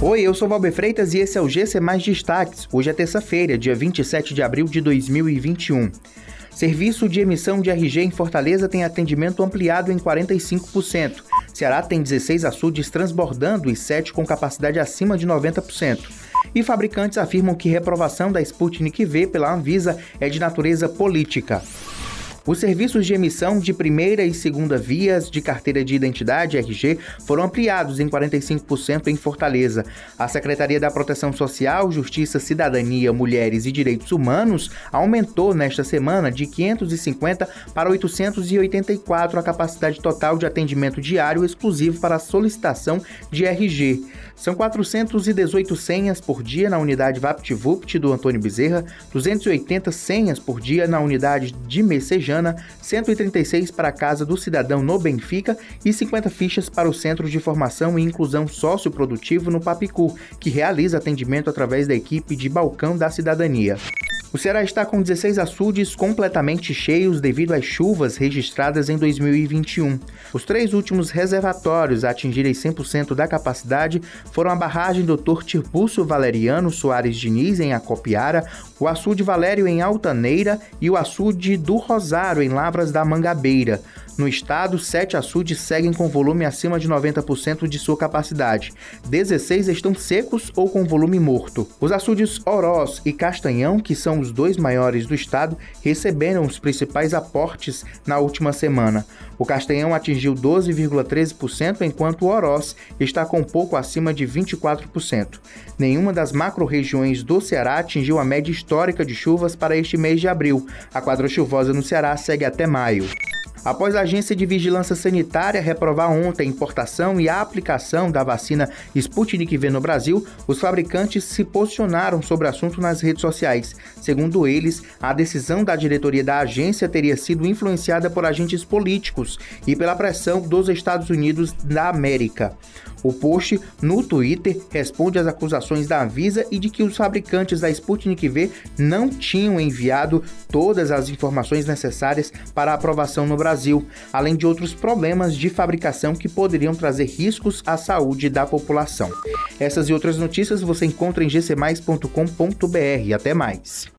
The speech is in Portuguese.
Oi, eu sou Valber Freitas e esse é o GC Mais Destaques. Hoje é terça-feira, dia 27 de abril de 2021. Serviço de emissão de RG em Fortaleza tem atendimento ampliado em 45%. Ceará tem 16 açudes transbordando e 7 com capacidade acima de 90%. E fabricantes afirmam que reprovação da Sputnik V pela Anvisa é de natureza política. Os serviços de emissão de primeira e segunda vias de carteira de identidade RG foram ampliados em 45% em Fortaleza. A Secretaria da Proteção Social, Justiça, Cidadania, Mulheres e Direitos Humanos aumentou nesta semana de 550 para 884 a capacidade total de atendimento diário exclusivo para solicitação de RG. São 418 senhas por dia na unidade VaptVupt do Antônio Bezerra, 280 senhas por dia na unidade de Messejana 136 para a Casa do Cidadão no Benfica e 50 fichas para o Centro de Formação e Inclusão Socioprodutivo no Papicu, que realiza atendimento através da equipe de Balcão da Cidadania. O Ceará está com 16 açudes completamente cheios devido às chuvas registradas em 2021. Os três últimos reservatórios a atingirem 100% da capacidade foram a barragem Dr. Tirbúcio Valeriano Soares Diniz, em Acopiara, o açude Valério, em Altaneira e o açude do Rosário, em Lavras da Mangabeira. No estado, sete açudes seguem com volume acima de 90% de sua capacidade. 16 estão secos ou com volume morto. Os açudes Oroz e Castanhão, que são os dois maiores do estado, receberam os principais aportes na última semana. O Castanhão atingiu 12,13%, enquanto o Oroz está com pouco acima de 24%. Nenhuma das macro-regiões do Ceará atingiu a média histórica de chuvas para este mês de abril. A quadra chuvosa no Ceará segue até maio. Após a Agência de Vigilância Sanitária reprovar ontem a importação e a aplicação da vacina Sputnik V no Brasil, os fabricantes se posicionaram sobre o assunto nas redes sociais. Segundo eles, a decisão da diretoria da agência teria sido influenciada por agentes políticos e pela pressão dos Estados Unidos da América. O post no Twitter responde às acusações da Anvisa e de que os fabricantes da Sputnik V não tinham enviado todas as informações necessárias para aprovação no Brasil, além de outros problemas de fabricação que poderiam trazer riscos à saúde da população. Essas e outras notícias você encontra em gcmais.com.br. Até mais.